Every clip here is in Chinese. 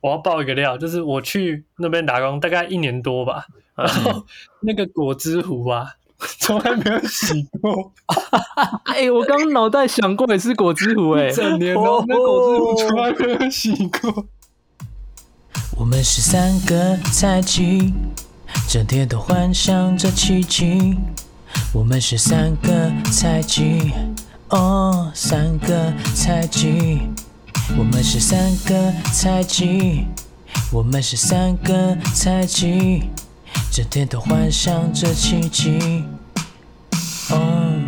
我要爆一个料，就是我去那边打工大概一年多吧，然后那个果汁壶啊，从来没有洗过，哎、我刚脑袋想过也是果汁壶哎、整年哦，那果汁壶从来没有洗过。我们是三个菜鸡，整天都幻想着奇迹。我们是三个菜鸡，哦，三个菜鸡。我们是三个菜鸡，我们是三个菜鸡，整天都幻想着奇迹。哦。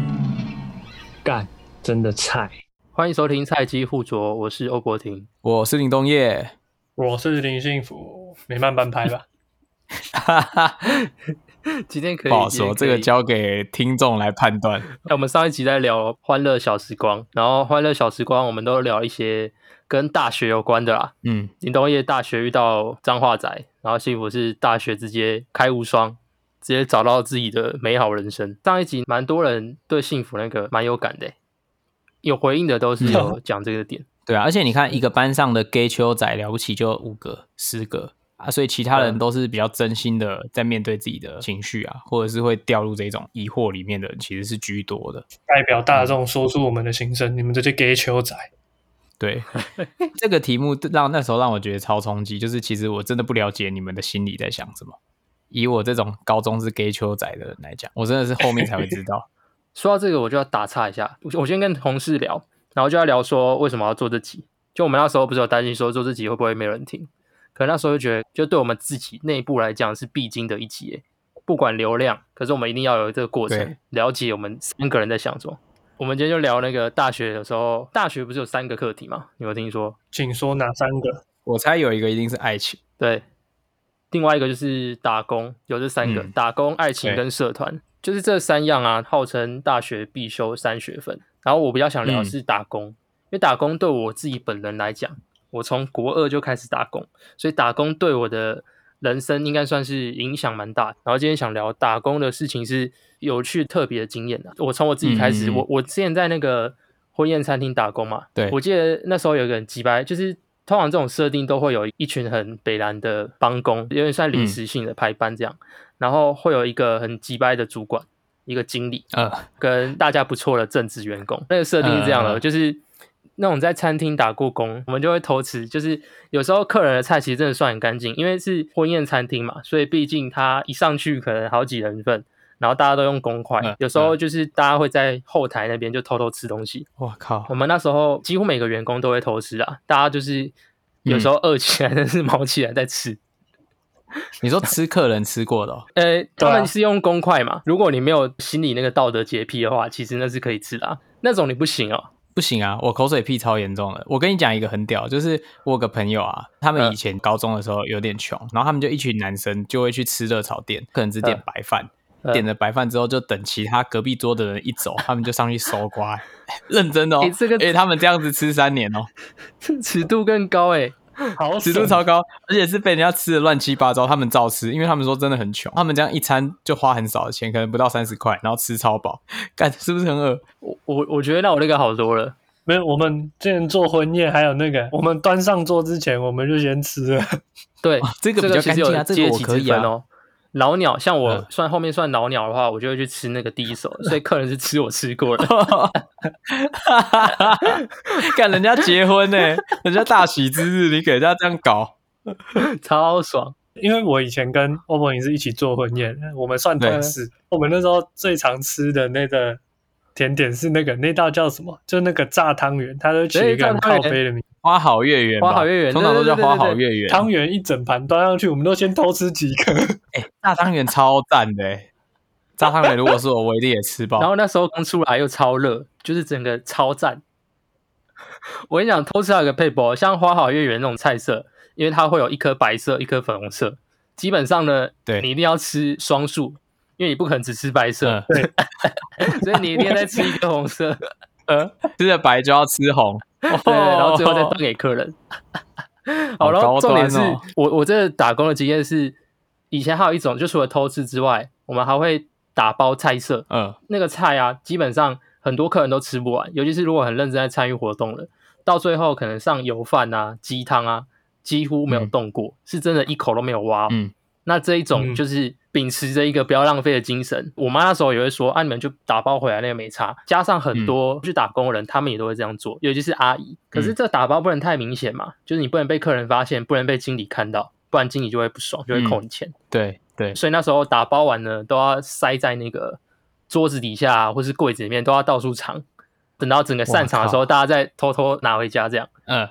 干，真的菜。欢迎收听菜鸡互啄，我是欧国廷。我是林东业，我是林幸福，没慢半拍吧？哈哈，今天可以不好说，这个。交给听众来判断。我们上一集在聊欢乐小时光，然后欢乐小时光我们都聊一些跟大学有关的啦。嗯，林东业大学遇到彰化仔，然后幸福是大学直接开无双，直接找到自己的美好人生。上一集蛮多人对幸福那个蛮有感的欸，有回应的都是有讲这个点。对啊，而且你看，一个班上的 gay 秋仔了不起就五个、十个啊，所以其他人都是比较真心的在面对自己的情绪啊，或者是会掉入这种疑惑里面的人，其实是居多的。代表大众说出我们的心声，你们这些 gay 球仔。对，这个题目让那时候让我觉得超冲击，就是其实我真的不了解你们的心里在想什么。以我这种高中是 gay 球仔的人来讲，我真的是后面才会知道。说到这个，我就要打岔一下。我我先跟同事聊，然后就要聊说为什么要做这集。就我们那时候不是有担心说做这集会不会没人听？可能那时候就觉得，就对我们自己内部来讲是必经的一集，不管流量，可是我们一定要有这个过程，了解我们三个人在想什么。我们今天就聊那个大学的时候，大学不是有三个课题吗？你有听说？请说哪三个？我猜有一个一定是爱情。对，另外一个就是打工，有这三个：嗯打工、爱情跟社团，就是这三样啊，号称大学必修三学分。然后我比较想聊的嗯是打工，因为打工对我自己本人来讲，我从国二就开始打工，所以打工对我的人生应该算是影响蛮大。然后今天想聊打工的事情是有趣特别的经验的。我从我自己开始，我我之前在那个婚宴餐厅打工嘛，对我记得那时候有一个很鸡掰，就是通常这种设定都会有一群很北蓝的帮工，有点算临时性的排班这样，然后会有一个很鸡掰的主管，一个经理呃，跟大家不错的正职员工。那个设定是这样的，就是那种在餐厅打过工，我们就会偷吃，就是有时候客人的菜其实真的算很干净，因为是婚宴餐厅嘛，所以毕竟他一上去可能好几人份。然后大家都用公筷，嗯有时候就是大家会在后台那边就偷偷吃东西，我靠我，们那时候几乎每个员工都会偷吃啊，大家就是有嗯时候饿起来，但是毛起来在吃。你说吃客人吃过的、哦，呃，他对啊们是用公筷嘛，如果你没有心里那个道德洁癖的话，其实那是可以吃的、啊。那种你不行哦。不行啊，我口水屁超严重的。我跟你讲一个很屌，就是我有个朋友啊，他们嗯以前高中的时候有点穷，然后他们就一群男生就会去吃热炒店，可能只点嗯白饭。嗯点了白饭之后，就等其他隔壁桌的人一走，他们就上去搜刮，认真的哦。诶这个而且他们这样子吃三年哦，这尺度更高哎。好尺度超高，而且是被人家吃的乱七八糟，他们照吃，因为他们说真的很穷，他们这样一餐就花很少的钱，可能不到三十块，然后吃超饱，干是不是很恶？我我我觉得那我那个好多了。没有，我们之前做婚宴还有那个，我们端上桌之前我们就先吃了。对，这个比较干净啊，这个我可以啊。哦。老鸟像我嗯算后面算老鸟的话，我就会去吃那个第一手，所以客人是吃我吃过的。干人家结婚呢、人家大喜之日，你给人家这样搞，超爽。因为我以前跟欧博也是一起做婚宴，我们算同事。我们那时候最常吃的那个甜点是那个那道叫什么？就那个炸汤圆，它都取一个很靠背的名字。花好月圆，花好月圆通常都叫花好月圆。汤圆一整盘端上去，我们都先偷吃几颗。哎、炸汤圆超赞的、欸，炸汤圆如果是我，我一定也吃爆。然后那时候刚出来又超热，就是整个超赞。我跟你讲，偷吃还有个配博，像花好月圆那种菜色，因为它会有一颗白色，一颗粉红色，基本上呢，对。你一定要吃双数，因为你不可能只吃白色，嗯，所以你一定要再吃一颗红色，呃，吃了白就要吃红，对，然后最后再端给客人。好，然后重点是我我这打工的经验是，以前还有一种，就除了偷吃之外，我们还会打包菜色，嗯，那个菜啊，基本上很多客人都吃不完，尤其是如果很认真在参与活动了，到最后可能上油饭啊、鸡汤啊，几乎没有动过，是真的一口都没有挖。嗯，那这一种就是秉持着一个不要浪费的精神。我妈那时候也会说，啊，你们就打包回来那个没差。加上很多去打工的人，他们也都会这样做，尤其是阿姨。可是这打包不能太明显嘛，就是你不能被客人发现，不能被经理看到，不然经理就会不爽，就会扣你钱。对对，所以那时候打包完呢，都要塞在那个桌子底下或是柜子里面，都要到处藏。等到整个散场的时候，大家再偷偷拿回家，这样。嗯，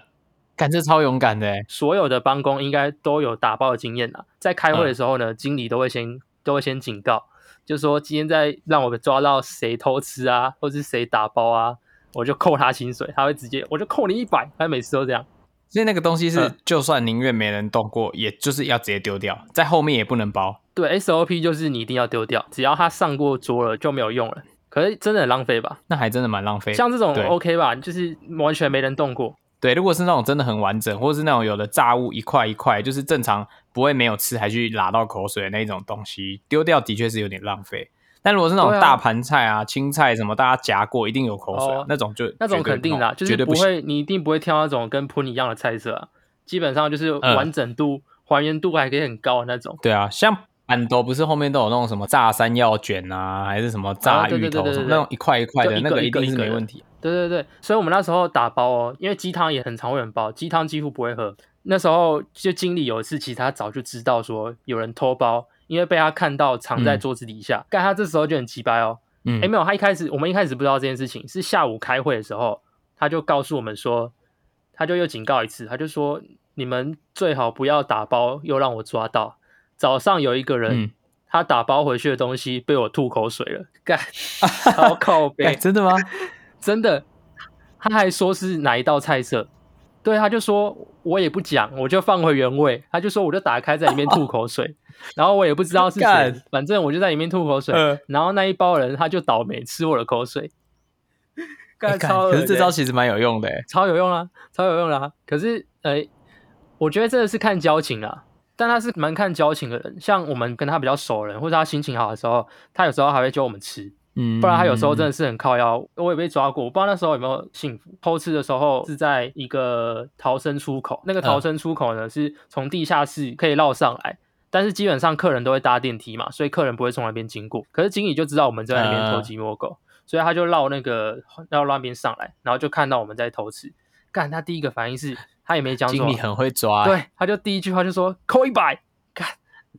感觉超勇敢的。所有的帮工应该都有打包的经验啦。在开会的时候呢，经理都会先都会先警告，就说今天在让我们抓到谁偷吃啊，或是谁打包啊，我就扣他薪水。他会直接我就扣你一百，他每次都这样。所以那个东西是，就算宁愿没人动过，也就是要直接丢掉，在后面也不能包。对，SOP 就是你一定要丢掉，只要它上过桌了就没有用了。可是真的很浪费吧？那还真的蛮浪费。像这种 OK 吧，就是完全没人动过。对，如果是那种真的很完整，或者是那种有的炸物一块一块，就是正常不会没有吃还去拉到口水的那种东西，丢掉的确是有点浪费。但如果是那种大盘菜啊、青菜什么，大家夹过一定有口水，那种就那种肯定的，就是不会，你一定不会挑那种跟喷一样的菜色啊。基本上就是完整度、还原度还可以很高的那种。对啊，像。板豆不是后面都有那种什么炸山药卷啊，还是什么炸芋头什么那种一块一块的那个一定是没问题。对对对，所以我们那时候打包哦，因为鸡汤也很常会包，鸡汤几乎不会喝。那时候就经理有一次，其实他早就知道说有人偷包，因为被他看到藏在桌子底下。但他这时候就很奇掰哦，哎没有，他一开始我们一开始不知道这件事情，是下午开会的时候，他就告诉我们说，他就又警告一次，他就说你们最好不要打包，又让我抓到。早上有一个人，他打包回去的东西被我吐口水了，干，好靠背，真的吗？真的，他还说是哪一道菜色，对，他就说我也不讲，我就放回原位，他就说我就打开在里面吐口水，然后我也不知道是谁，反正我就在里面吐口水，然后那一包人他就倒霉吃我的口水，干。超，可是这招其实蛮有用的，超有用啊，超有用啦，可是，呃，我觉得真的是看交情啦。但他是蛮看交情的人，像我们跟他比较熟人，或者他心情好的时候，他有时候还会教我们吃，嗯，不然他有时候真的是很靠腰。我也被抓过，我不知道那时候有没有幸福。偷吃的时候是在一个逃生出口，那个逃生出口呢是从地下室可以绕上来，但是基本上客人都会搭电梯嘛，所以客人不会从那边经过。可是经理就知道我们在那边偷鸡摸狗，所以他就绕那个绕那边上来，然后就看到我们在偷吃。干，他第一个反应是。他也没讲，经理很会抓，对，他就第一句话就说扣一百，看，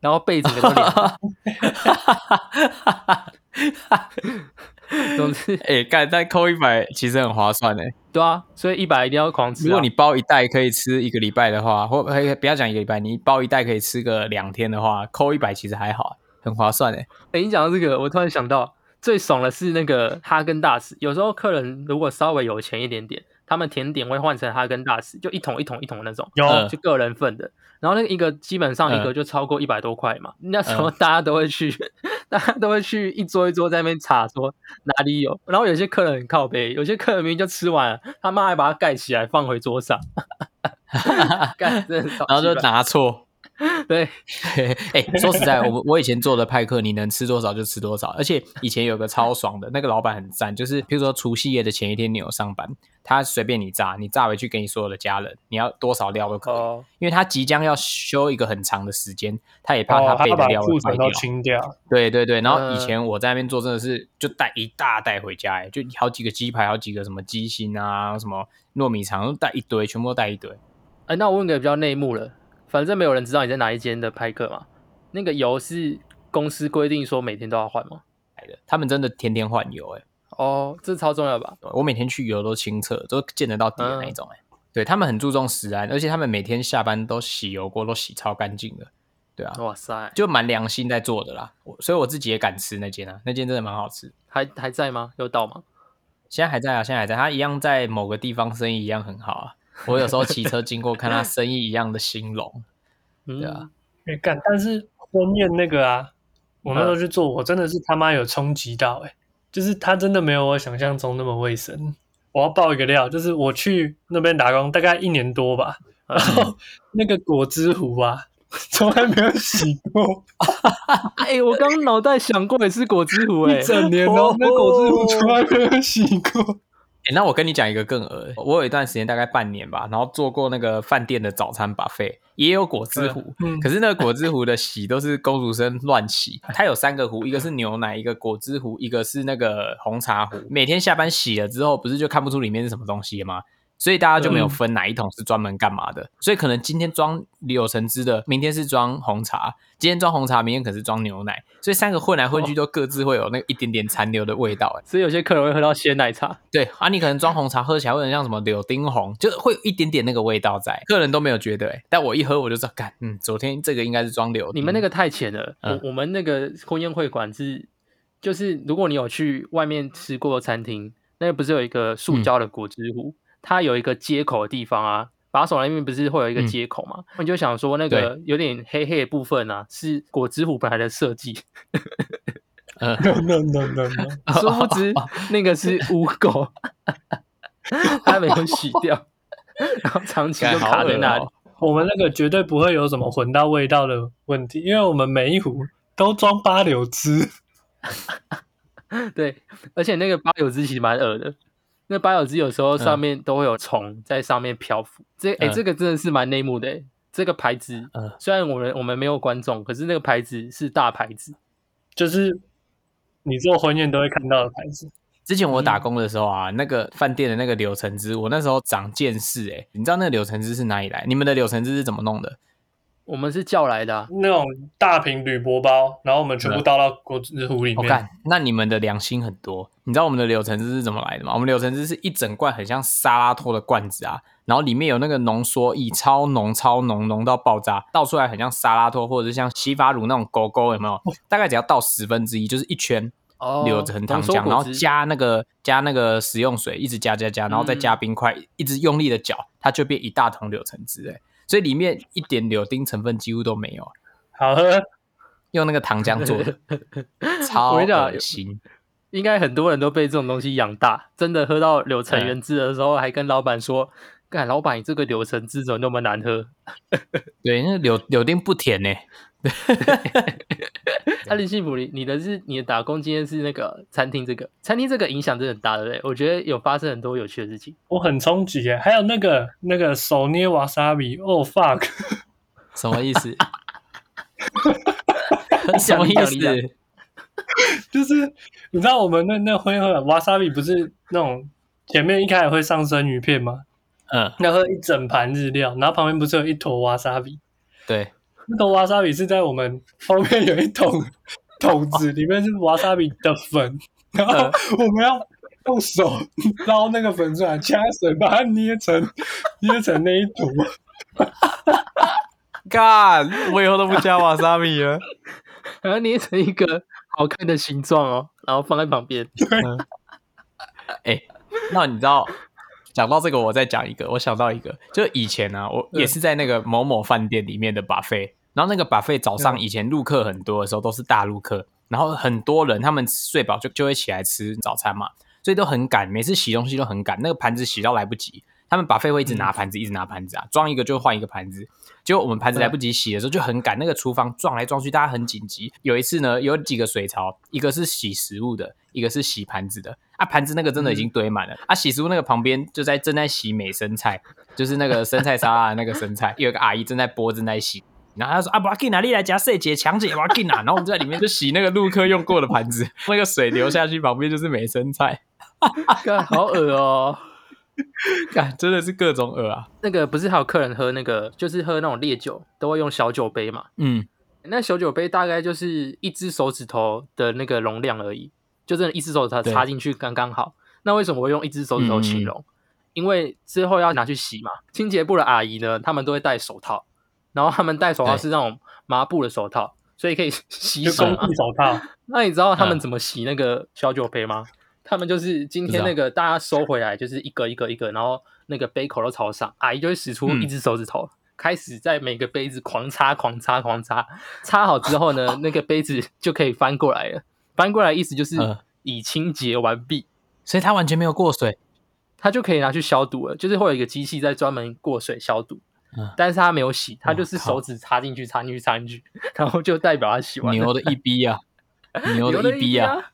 然后被子给都脸，总之，哎，干，但扣一百其实很划算哎，对啊，所以一百一定要狂吃。如果你包一袋可以吃一个礼拜的话，或不要讲一个礼拜，你包一袋可以吃个两天的话，扣一百其实还好，很划算哎。哎，你讲到这个，我突然想到，最爽的是那个哈根达斯，有时候客人如果稍微有钱一点点。他们甜点会换成哈根达斯，就一桶一桶一桶那种，有就个人份的。然后那个一个基本上一个就超过一百多块嘛。那时候大家都会去，大家都会去一桌一桌在那边查说哪里有。然后有些客人很靠背，有些客人明明就吃完了，他妈还把它盖起来放回桌上，盖然后就拿错。对，哎，说实在，我我以前做的派克，你能吃多少就吃多少。而且以前有个超爽的，那个老板很赞，就是比如说除夕夜的前一天你有上班，他随便你炸，你炸回去给你所有的家人，你要多少料都可以，因为他即将要休一个很长的时间，他也怕他备的料坏掉。清掉。对对对，然后以前我在那边做，真的是就带一大袋回家，哎，就好几个鸡排，好几个什么鸡心啊，什么糯米肠，带一堆，全部都带一堆。哎，那我问个比较内幕了。反正没有人知道你在哪一间的拍客嘛。那个油是公司规定说每天都要换吗？的，他们真的天天换油哎。哦，这超重要吧？我每天去油都清澈，都见得到底的那一种哎。对他们很注重食安，而且他们每天下班都洗油锅，都洗超干净的。对啊，哇塞，就蛮良心在做的啦。所以我自己也敢吃那间啊，那间真的蛮好吃。还还在吗？有到吗？现在还在啊，现在还在。他一样在某个地方生意一样很好啊。我有时候骑车经过，看他生意一样的兴隆，对啊，没干。但是婚宴那个啊，我那时候去做，我真的是他妈有冲击到，哎，就是他真的没有我想象中那么卫生。我要爆一个料，就是我去那边打工大概一年多吧，然后那个果汁壶啊，从来没有洗过。哎，我刚脑袋想过也是果汁壶，哎，整年哦，那果汁壶从来没有洗过。欸那我跟你讲一个更恶，我有一段时间大概半年吧，然后做过那个饭店的早餐 buffet，也有果汁壶，嗯可是那个果汁壶的洗都是公主生乱洗，它有三个壶，一个是牛奶，一个果汁壶，一个是那个红茶壶。每天下班洗了之后，不是就看不出里面是什么东西了吗？所以大家就没有分哪一桶是专门干嘛的，所以可能今天装柳橙汁的，明天是装红茶，今天装红茶，明天可是装牛奶，所以三个混来混去都各自会有那一点点残留的味道、欸。所以有些客人会喝到鲜奶茶。对啊，你可能装红茶喝起来会很像什么柳丁红，就会有一点点那个味道在，客人都没有觉得、欸，但我一喝我就知道，干，嗯，昨天这个应该是装柳。你们那个太浅了，嗯。我我们那个婚宴会馆是，就是如果你有去外面吃过餐厅，那个不是有一个塑胶的果汁壶，它有一个接口的地方啊，把手那边不是会有一个嗯接口嘛？你就想说那个有点黑黑的部分啊，是果汁壶本来的设计，呃，no no no no no，殊不知那个是污垢，它没有洗掉，然后长期就卡在那里。哦我们那个绝对不会有什么混到味道的问题，因为我们每一壶都装八柳汁。对，而且那个八柳汁其实蛮恶的。那八角汁有时候上面都会有虫在上面漂浮，这哎、嗯这个真的是蛮内幕的欸。这个牌子，嗯虽然我们我们没有观众，可是那个牌子是大牌子。就是你做婚宴都会看到的牌子。之前我打嗯工的时候啊，那个饭店的那个柳橙汁，我那时候长见识哎、你知道那个柳橙汁是哪里来？你们的柳橙汁是怎么弄的？我们是叫来的、啊，那种大瓶铝箔包，然后我们全部倒到果汁壶里面。我看、那你们的良心很多。你知道我们的柳橙汁是怎么来的吗？我们柳橙汁是一整罐很像沙拉托的罐子啊，然后里面有那个浓缩液，超浓超浓，浓到爆炸，倒出来很像沙拉托或者是像洗发乳那种勾勾，有没有？大概只要倒十分之一，就是一圈。哦柳橙糖浆，然后加那个加那个食用水，一直加加加，然后再加冰块，一直用力的搅，它就变一大桶柳橙汁哎，所以里面一点柳丁成分几乎都没有，好喝，用那个糖浆做的，超恶心。应该很多人都被这种东西养大，真的喝到柳橙原汁的时候，还跟老板说：“干，老板，你这个柳橙汁怎么那么难喝 对，那个柳柳丁不甜呢，？”阿里幸福，你你的是你的打工经验是那个餐厅这个餐厅这个影响真的很大，对不对？我觉得有发生很多有趣的事情。我很冲击耶。还有那个那个手捏瓦萨比，哦 fuck，什么意思？你什么意思？就是你知道我们那那会喝瓦萨比不是那种前面一开始会上生鱼片吗？嗯，那喝一整盘日料，然后旁边不是有一坨瓦萨比？对，那坨瓦萨比是在我们后面有一桶 桶子，里面是瓦萨比的粉，然后我们要用手捞那个粉出来，加水把它捏成 捏成那一坨。干，我以后都不加瓦萨比了。然后捏成一个好看的形状哦，然后放在旁边。哎、那你知道，讲到这个，我再讲一个，我想到一个，就以前呢、啊，我也是在那个某某饭店里面的 buffet，然后那个 buffet 早上以前录客很多的时候都是大陆客，然后很多人他们睡饱就就会起来吃早餐嘛，所以都很赶，每次洗东西都很赶，那个盘子洗到来不及。他们 buffet 会一直拿盘子，一直拿盘子啊，装一个就换一个盘子。结果我们盘子来不及洗的时候就很赶，那个厨房撞来撞去，大家很紧急。有一次呢，有几个水槽，一个是洗食物的，一个是洗盘子的。啊，盘子那个真的已经堆满了。啊，洗食物那个旁边就在正在洗美生菜，就是那个生菜沙拉的那个生菜，有一个阿姨正在剥，正在洗。然后他说啊，不要紧啊，你来夹碎姐强姐，不要紧啊。然后我们就在里面就洗那个陆客用过的盘子，那个水流下去，旁边就是美生菜，干好恶哦。看真的是各种恶啊。那个不是还有客人喝那个，就是喝那种烈酒，都会用小酒杯嘛？嗯，那小酒杯大概就是一只手指头的那个容量而已，就真的一只手指头插进去刚刚好。那为什么我会用一只手指头形容？因为之后要拿去洗嘛，清洁部的阿姨呢，他们都会戴手套，然后他们戴手套是那种麻布的手套，所以可以洗就手嘛。工地手套，那你知道他们嗯怎么洗那个小酒杯吗？他们就是今天那个大家收回来，就是一个一个一个，然后那个杯口都朝上，阿姨就会使出嗯一只手指头，开始在每个杯子狂擦、狂擦、狂擦。擦好之后呢，那个杯子就可以翻过来了。翻过来意思就是嗯已清洁完毕，所以它完全没有过水。它就可以拿去消毒了。就是会有一个机器在专门过水消毒，嗯但是他没有洗，他就是手指插进去、插进去、插进去，然后就代表他洗完了。牛的一逼啊，牛的一逼啊！！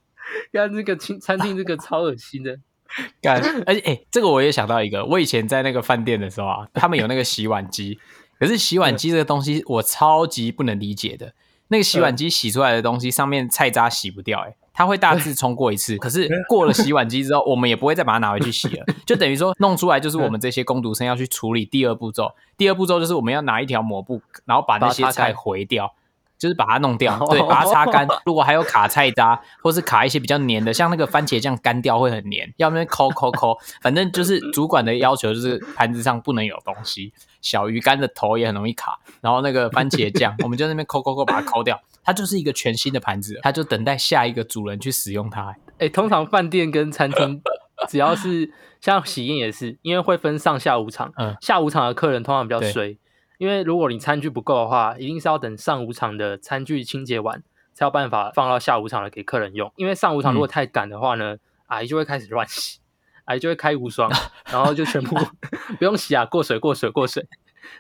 看这个清餐厅这个超恶心的，干，而且哎、这个我也想到一个，我以前在那个饭店的时候啊，他们有那个洗碗机，可是洗碗机这个东西我超级不能理解的。那个洗碗机洗出来的东西上面菜渣洗不掉、哎，它会大致冲过一次，可是过了洗碗机之后，我们也不会再把它拿回去洗了，就等于说弄出来就是我们这些工读生要去处理第二步骤。第二步骤就是我们要拿一条抹布，然后把那些菜回掉。就是把它弄掉，对，把它擦干。如果还有卡菜渣，或是卡一些比较黏的，像那个番茄酱干掉会很黏，要不然抠抠抠。反正就是主管的要求，就是盘子上不能有东西，小鱼干的头也很容易卡。然后那个番茄酱，我们就在那边抠抠抠把它抠掉，它就是一个全新的盘子，它就等待下一个主人去使用它。哎、通常饭店跟餐厅，只要是像喜宴也是，因为会分上下午场，嗯下午场的客人通常比较对衰，因为如果你餐具不够的话，一定是要等上午场的餐具清洁完，才有办法放到下午场的给客人用。因为上午场如果太赶的话呢，阿姨就会开始乱洗，阿姨就会开无双，然后就全部 不用洗啊，过水过水过水。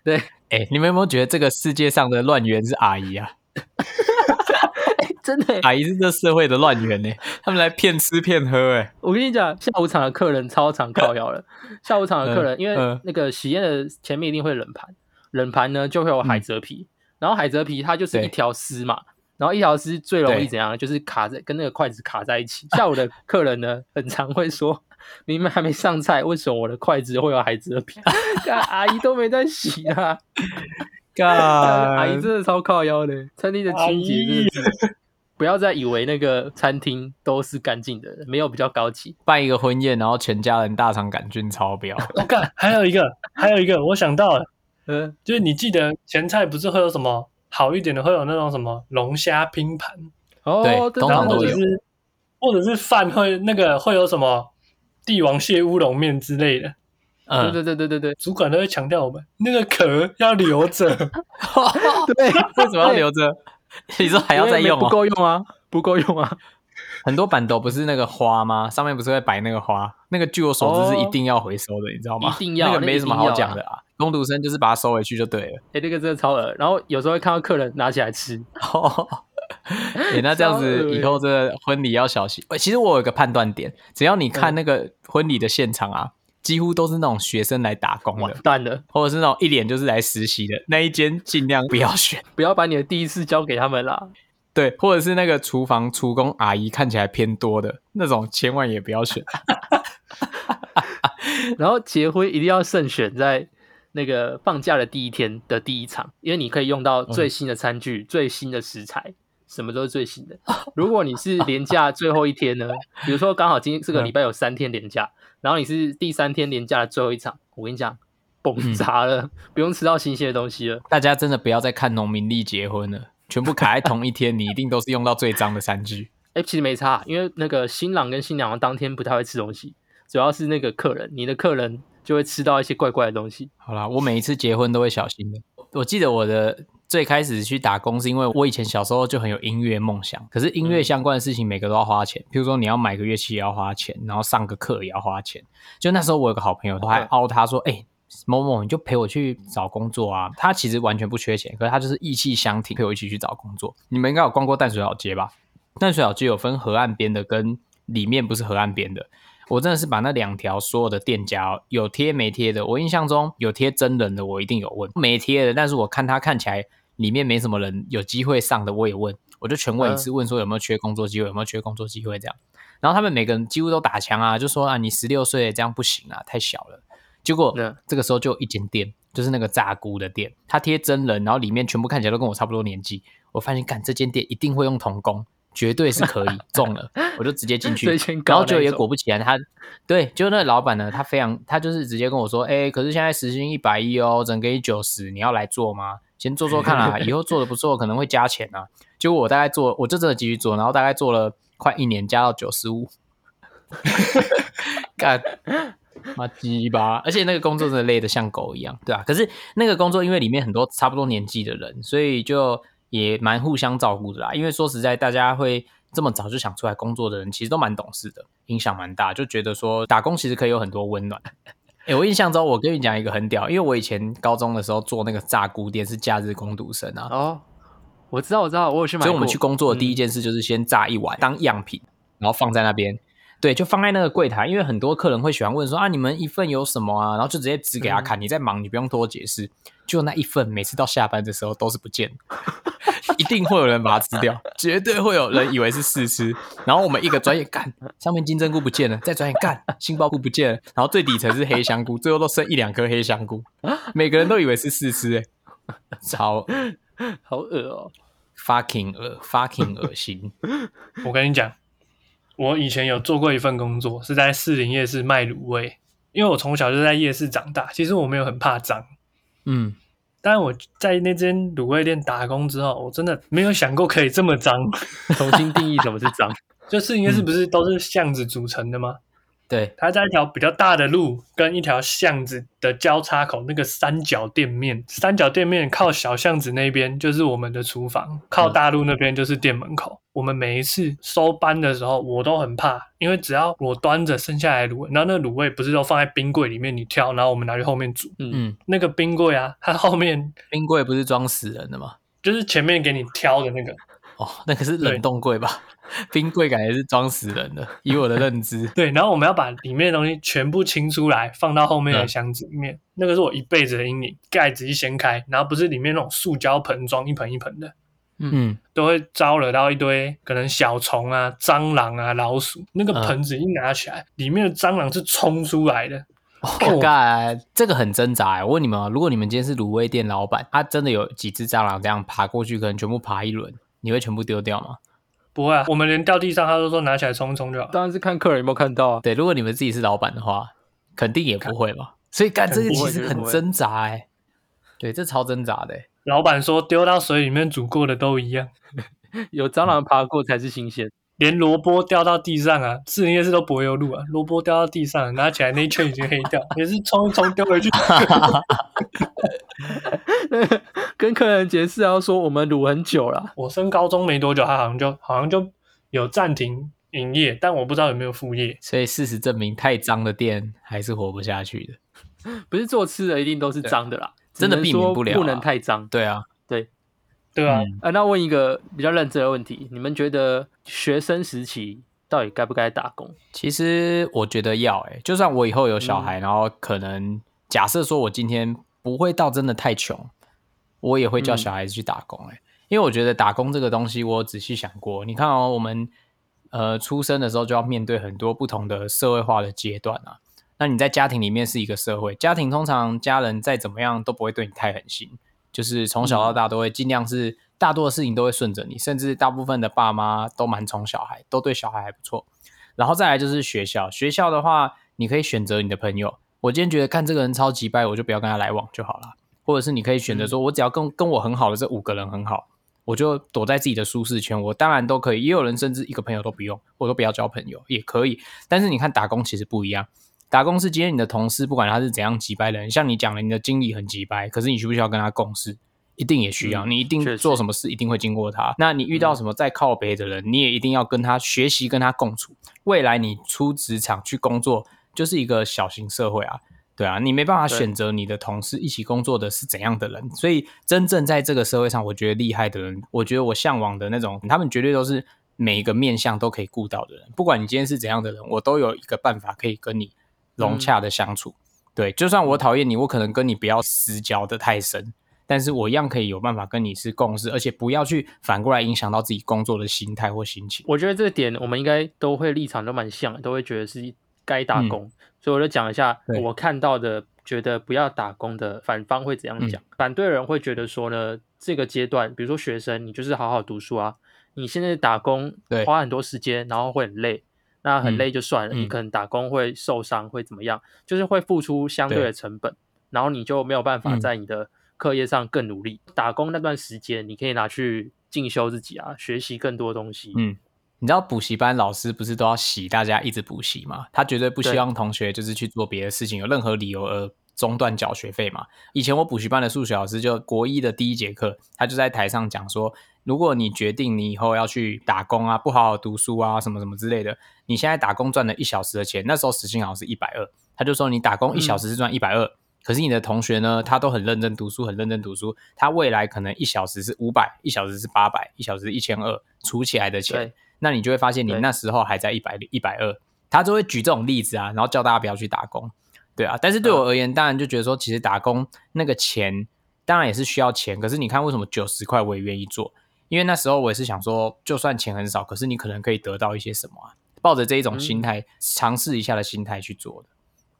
对，哎、你们有没有觉得这个世界上的乱源是阿姨啊？真的欸、阿姨是这社会的乱源呢、他们来骗吃骗喝、哎，我跟你讲，下午场的客人超常靠腰了。下午场的客人，因为那个喜宴的前面一定会冷盘，冷盘呢就会有海蜇皮，然后海蜇皮它就是一条丝嘛，然后一条丝最容易怎样，就是卡在跟那个筷子卡在一起。下午的客人呢，很常会说，明明还没上菜，为什么我的筷子会有孩子的皮？干阿姨都没在洗啊，阿姨真的超靠腰的。餐厅的清洁真的是。不要再以为那个餐厅都是干净的，没有比较高级。办一个婚宴，然后全家人大肠杆菌超标。我干，还有一个，还有一个，我想到了，嗯，就是你记得前菜不是会有什么好一点的，会有那种什么龙虾拼盘，哦，对对然通常都有后或者是或者是饭会那个会有什么帝王蟹乌龙面之类的，嗯，对对对对对主管都会强调我们那个壳要留着，对，为什么要留着？你说还要再用不哦？够用啊，不够用啊。很多板豆不是那个花吗？上面不是会摆那个花？那个据我所知是一定要回收的，你知道吗？一定要那个没什么好讲的啊。工读生就是把它收回去就对了。哎、这个真的超恶。然后有时候会看到客人拿起来吃，欸、那这样子以后这个婚礼要小心。欸其实我有一个判断点，只要你看那个婚礼的现场啊，几乎都是那种学生来打工的，蛋了！或者是那种一脸就是来实习的那一间，尽量不要选。不要把你的第一次交给他们啦。对，或者是那个厨房厨工阿姨看起来偏多的那种，千万也不要选。然后结婚一定要慎选在那个放假的第一天的第一场，因为你可以用到最新的餐具、最新的食材，什么都是最新的。如果你是连假最后一天呢，比如说刚好今天这个礼拜有三天连假，然后你是第三天连假的最后一场，我跟你讲，崩砸了，不用吃到新鲜的东西了。大家真的不要再看农民历结婚了，全部卡在同一天，你一定都是用到最脏的餐具。哎、其实没差，因为那个新郎跟新娘当天不太会吃东西，主要是那个客人，你的客人就会吃到一些怪怪的东西。好啦，我每一次结婚都会小心的。我记得我的最开始去打工，是因为我以前小时候就很有音乐梦想，可是音乐相关的事情每个都要花钱，譬如说你要买个乐器也要花钱，然后上个课也要花钱。就那时候我有个好朋友，我还凹他说：“哎、某某，你就陪我去找工作啊。”他其实完全不缺钱，可是他就是意气相挺，陪我一起去找工作。你们应该有逛过淡水老街吧？淡水老街有分河岸边的跟里面不是河岸边的。我真的是把那两条所有的店家、哦、有贴没贴的，我印象中有贴真人的，我一定有问；没贴的，但是我看他看起来里面没什么人有机会上的，我也问，我就全问一次，问说有没有缺工作机会，有没有缺工作机会这样。然后他们每个人几乎都打枪啊，就说啊，你十六岁这样不行啊，太小了。结果嗯这个时候就有一间店，就是那个炸菇的店，他贴真人，然后里面全部看起来都跟我差不多年纪。我发现，干这间店一定会用童工，绝对是可以 中了，我就直接进去然后就也果不其然，他对，就那个老板呢，他非常，他就是直接跟我说，哎、可是现在时薪一百一哦，整给你九十，你要来做吗？先做做看啊，以后做的不错，可能会加钱啊。结果我大概做，我就真的继续做，然后大概做了快一年，加到九十五，干。妈鸡巴！而且那个工作真的累得像狗一样，对啊。可是那个工作因为里面很多差不多年纪的人，所以就也蛮互相照顾的啦。因为说实在，大家会这么早就想出来工作的人，其实都蛮懂事的，影响蛮大，就觉得说打工其实可以有很多温暖。哎、我印象中，我跟你讲一个很屌，因为我以前高中的时候做那个炸菇店是假日工读生啊，哦，我知道，我知道，我有去买。所以我们去工作的第一件事就是先炸一碗当样品，然后放在那边。对，就放在那个柜台，因为很多客人会喜欢问说啊，你们一份有什么啊？然后就直接指给他看，你在忙，你不用多解释。就那一份，每次到下班的时候都是不见，一定会有人把它吃掉，绝对会有人以为是试吃。然后我们一个专业干，上面金针菇不见了，再专业干，杏鲍菇不见了，然后最底层是黑香菇，最后都剩一两颗黑香菇，每个人都以为是试吃，哎，超好恶哦、fucking 恶，fucking 恶心。我跟你讲，我以前有做过一份工作，是在士林夜市卖卤味。因为我从小就在夜市长大，其实我没有很怕脏。嗯，但是我在那间卤味店打工之后，我真的没有想过可以这么脏。重新定义什么是脏。就是应该是不是都是巷子组成的吗？对，它在一条比较大的路跟一条巷子的交叉口，那个三角店面，三角店面靠小巷子那边就是我们的厨房，靠大路那边就是店门口。我们每一次收班的时候，我都很怕，因为只要我端着剩下来的卤味，然后那卤味不是都放在冰柜里面，你挑，然后我们拿去后面煮。嗯，嗯，那个冰柜啊，它后面冰柜不是装死人的吗？就是前面给你挑的那个，哦，那个是冷冻柜吧？冰柜感觉是装死人的，以我的 认知。对，然后我们要把里面的东西全部清出来，放到后面的嗯箱子里面。那个是我一辈子的阴影。盖子一掀开，然后不是里面那种塑胶盆装一盆一盆的，嗯，都会招惹到一堆可能小虫啊、蟑螂啊、老鼠。那个嗯盆子一拿起来，里面的蟑螂是冲出来的。我干，这个很挣扎哎。我问你们啊，如果你们今天是卤味店老板，他真的有几只蟑螂这样爬过去，可能全部爬一轮，你会全部丢掉吗？不会啊，我们连掉地上，他都说拿起来冲一冲就好。当然是看客人有没有看到啊。对，如果你们自己是老板的话，肯定也不会嘛。所以干这个其实很挣扎哎。对，这超挣扎的欸。老板说丢到水里面煮过的都一样，有蟑螂爬过才是新鲜。连萝卜掉到地上啊，士林夜市都不会有路啊。萝卜掉到地上，拿起来那一圈已经黑掉，也是冲一冲丢回去。跟客人解释要说我们卤很久了，我升高中没多久，他好像就好像就有暂停营业，但我不知道有没有副业。所以事实证明，太脏的店还是活不下去的。不是做吃的一定都是脏的啦，真的避免不了啊不能太脏。对啊，对啊，嗯啊，那问一个比较认真的问题，你们觉得学生时期到底该不该打工？其实我觉得要哎、就算我以后有小嗯孩，然后可能假设说我今天不会到真的太穷，我也会叫嗯小孩子去打工哎、因为我觉得打工这个东西，我有仔细想过。你看哦，我们呃出生的时候就要面对很多不同的社会化的阶段啊。那你在家庭里面是一个社会，家庭通常家人再怎么样都不会对你太狠心，就是从小到大都会尽量是大多的事情都会顺着你，甚至大部分的爸妈都蛮宠小孩，都对小孩还不错。然后再来就是学校，学校的话，你可以选择你的朋友。我今天觉得看这个人超级掰，我就不要跟他来往就好了。或者是你可以选择说，我只要跟跟我很好的这五个人很好，我就躲在自己的舒适圈。我当然都可以，也有人甚至一个朋友都不用，我都不要交朋友也可以。但是你看打工其实不一样，打工是今天你的同事，不管他是怎样急掰的人，像你讲的，你的经理很急掰，可是你需不需要跟他共事？一定也需要，嗯你一定做什么事一定会经过他。那你遇到什么再靠北的人，你也一定要跟他学习，跟他共处。未来你出职场去工作，就是一个小型社会啊，对啊，你没办法选择你的同事一起工作的是怎样的人。所以真正在这个社会上，我觉得厉害的人，我觉得我向往的那种，他们绝对都是每一个面向都可以顾到的人。不管你今天是怎样的人，我都有一个办法可以跟你融洽的相处。对，就算我讨厌你，我可能跟你不要私交的太深，但是我一样可以有办法跟你是共事，而且不要去反过来影响到自己工作的心态或心情。我觉得这个点我们应该都会立场都蛮像的，都会觉得是该打工。所以我就讲一下我看到的，觉得不要打工的反方会怎样讲。反对人会觉得说呢，这个阶段，比如说学生，你就是好好读书啊，你现在打工对花很多时间，然后会很累。那很累就算了，嗯你可能打工会受伤，会怎么样？就是会付出相对对的成本，然后你就没有办法嗯在你的课业上更努力。打工那段时间，你可以拿去进修自己啊，学习更多东西。嗯，你知道补习班老师不是都要洗大家一直补习吗？他绝对不希望同学就是去做别的事情，有任何理由而中断缴学费嘛。以前我补习班的数学老师就国一的第一节课，他就在台上讲说，如果你决定你以后要去打工啊，不好好读书啊，什么什么之类的，你现在打工赚了一小时的钱，那时候时薪好像是一百二，他就说你打工一小时是赚一百二。可是你的同学呢，他都很认真读书，很认真读书，他未来可能一小时是五百，一小时是八百，一小时一千二，除起来的钱，那你就会发现你那时候还在一百一百二，他就会举这种例子啊，然后叫大家不要去打工，对啊。但是对我而言，当然就觉得说，其实打工那个钱当然也是需要钱，可是你看为什么九十块我也愿意做？因为那时候我也是想说，就算钱很少，可是你可能可以得到一些什么啊，抱着这一种心态，尝试一下的心态去做的。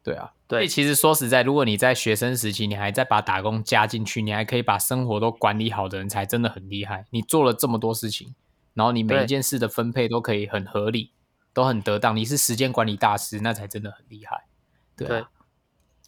对啊，对所以其实说实在，如果你在学生时期，你还在把打工加进去，你还可以把生活都管理好的人，才真的很厉害。你做了这么多事情，然后你每一件事的分配都可以很合理，都很得当，你是时间管理大师，那才真的很厉害。对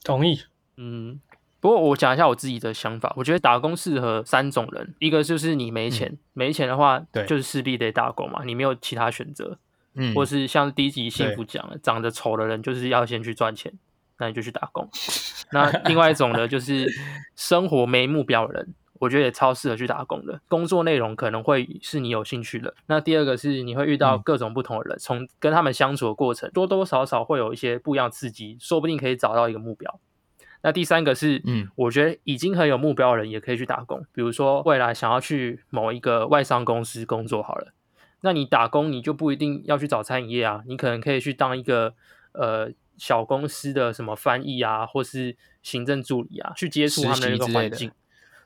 同意。嗯，不过我讲一下我自己的想法，我觉得打工适合三种人，一个就是你没钱，没钱的话，对就是势必得打工嘛，你没有其他选择，嗯，或是像第一集幸福讲的，长得丑的人就是要先去赚钱，那你就去打工。那另外一种呢，就是生活没目标的人，我觉得也超适合去打工的。工作内容可能会是你有兴趣的。那第二个是你会遇到嗯各种不同的人，从跟他们相处的过程，多多少少会有一些不一样刺激，说不定可以找到一个目标。那第三个是，嗯，我觉得已经很有目标的人也可以去打工，比如说未来想要去某一个外商公司工作好了，那你打工你就不一定要去找餐饮业啊，你可能可以去当一个呃小公司的什么翻译啊，或是行政助理啊，去接触他们的那个环境。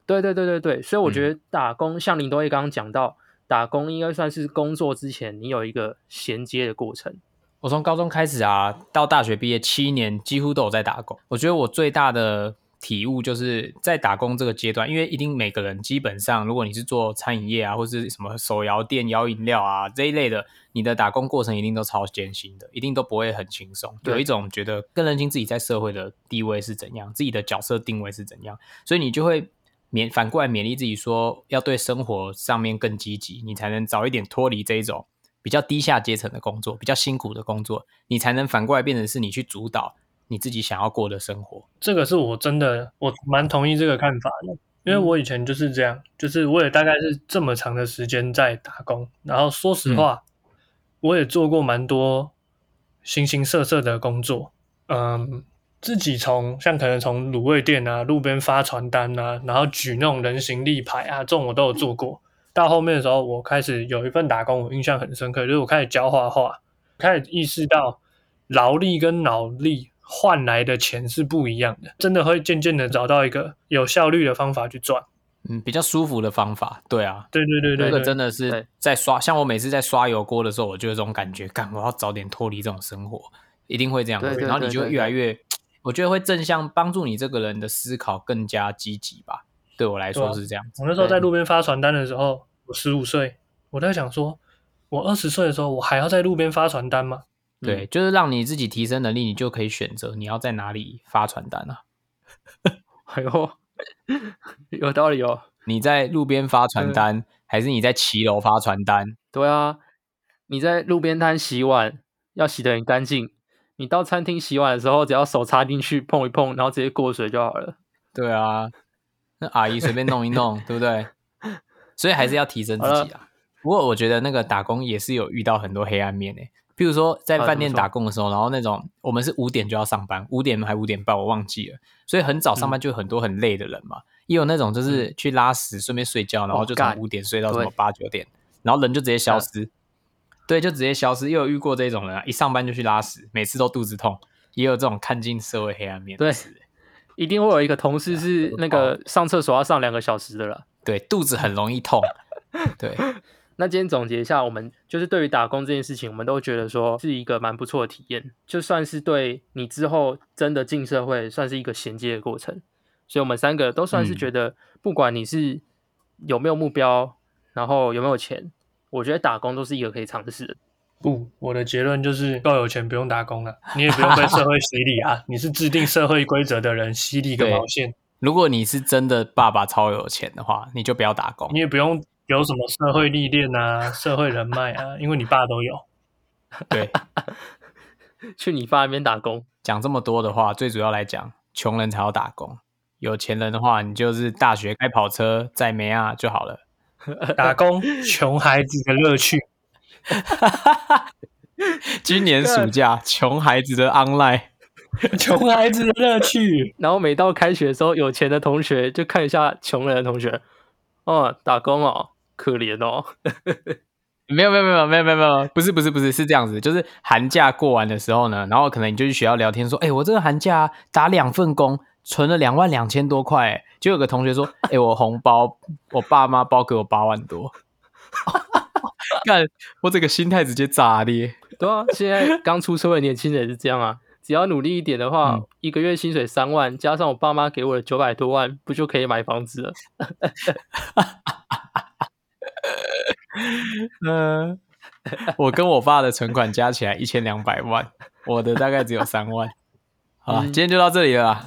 对对对对对，所以我觉嗯得打工，像林多益刚刚讲到，打工应该算是工作之前你有一个衔接的过程。我从高中开始啊，到大学毕业七年，几乎都有在打工。我觉得我最大的体悟就是在打工这个阶段，因为一定每个人基本上，如果你是做餐饮业啊，或是什么手摇店摇饮料啊这一类的，你的打工过程一定都超艰辛的，一定都不会很轻松。有一种觉得更认清自己在社会的地位是怎样，自己的角色定位是怎样，所以你就会勉反过来勉励自己说，要对生活上面更积极，你才能早一点脱离这一种比较低下阶层的工作，比较辛苦的工作，你才能反过来变成是你去主导你自己想要过的生活。这个是我真的我蛮同意这个看法的，因为我以前就是这样，就是我也大概是这么长的时间在打工，然后说实话，我也做过蛮多形形色色的工作，嗯，自己从像可能从卤味店啊、路边发传单啊，然后举那种人形立牌啊，这种我都有做过。到后面的时候，我开始有一份打工，我印象很深刻，就是我开始教画画，开始意识到劳力跟脑力换来的钱是不一样的，真的会渐渐的找到一个有效率的方法去赚。嗯，比较舒服的方法，对啊，对对对对这个对，真的是在刷，像我每次在刷油锅的时候，我就有这种感觉，干我要早点脱离这种生活，一定会这样然后你就越来越，我觉得会正向帮助你这个人的思考更加积极吧。对我来说是这样子，我那时候在路边发传单的时候，我十五岁，我在想说，我二十岁的时候，我还要在路边发传单吗？对，就是让你自己提升能力，你就可以选择你要在哪里发传单啊。哎呦，有道理哦。你在路边发传单，还是你在骑楼发传单？对啊，你在路边摊洗碗要洗得很干净，你到餐厅洗碗的时候，只要手插进去碰一碰，然后直接过水就好了。对啊，那阿姨随便弄一弄，对不对？所以还是要提升自己啊。不过我觉得那个打工也是有遇到很多黑暗面诶、譬如说在啊饭店打工的时候，然后那种我们是五点就要上班，五点还五点半我忘记了，所以很早上班就很多很累的人嘛。也有那种就是去拉屎顺便睡觉，然后就从五点睡到什么八九点，然后人就直接消失。对，就直接消失。也有遇过这种人啊，一上班就去拉屎，每次都肚子痛。也有这种看尽社会黑暗面的对。一定会有一个同事是那个上厕所要上两个小时的了。对，肚子很容易痛。对，那今天总结一下，我们就是对于打工这件事情，我们都觉得说是一个蛮不错的体验，就算是对你之后真的进社会，算是一个衔接的过程。所以，我们三个都算是嗯觉得，不管你是有没有目标，然后有没有钱，我觉得打工都是一个可以尝试的。不，我的结论就是够有钱不用打工了，你也不用被社会洗礼啊！你是制定社会规则的人，洗礼个毛线！如果你是真的爸爸超有钱的话，你就不要打工你。也不用有什么社会历练啊、社会人脉啊，因为你爸都有。对，去你爸那边打工，讲这么多的话，最主要来讲，穷人才要打工。有钱人的话，你就是大学开跑车在梅亚就好了。打工，穷孩子的乐趣。今年暑假，穷孩子的 online，穷孩子的乐趣。然后每到开学的时候，有钱的同学就看一下穷人的同学，哦，打工哦，可怜哦。没有没有没有没有没有没有，不是不是不是是这样子，就是寒假过完的时候呢，然后可能你就去学校聊天说，哎、我这个寒假打两份工，存了两万两千多块、欸，就有个同学说，哎、我红包我爸妈包给我八万多，看，我这个心态直接炸裂。对啊，现在刚出社会的年轻人也是这样啊，只要努力一点的话，嗯一个月薪水三万，加上我爸妈给我的九百多万，不就可以买房子了？嗯、我跟我爸的存款加起来一千两百万，我的大概只有三万。好了今天就到这里了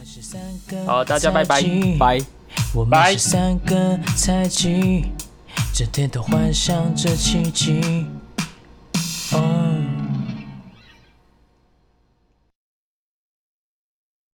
好大家拜拜。我们是三个整天都幻想着奇迹。哦。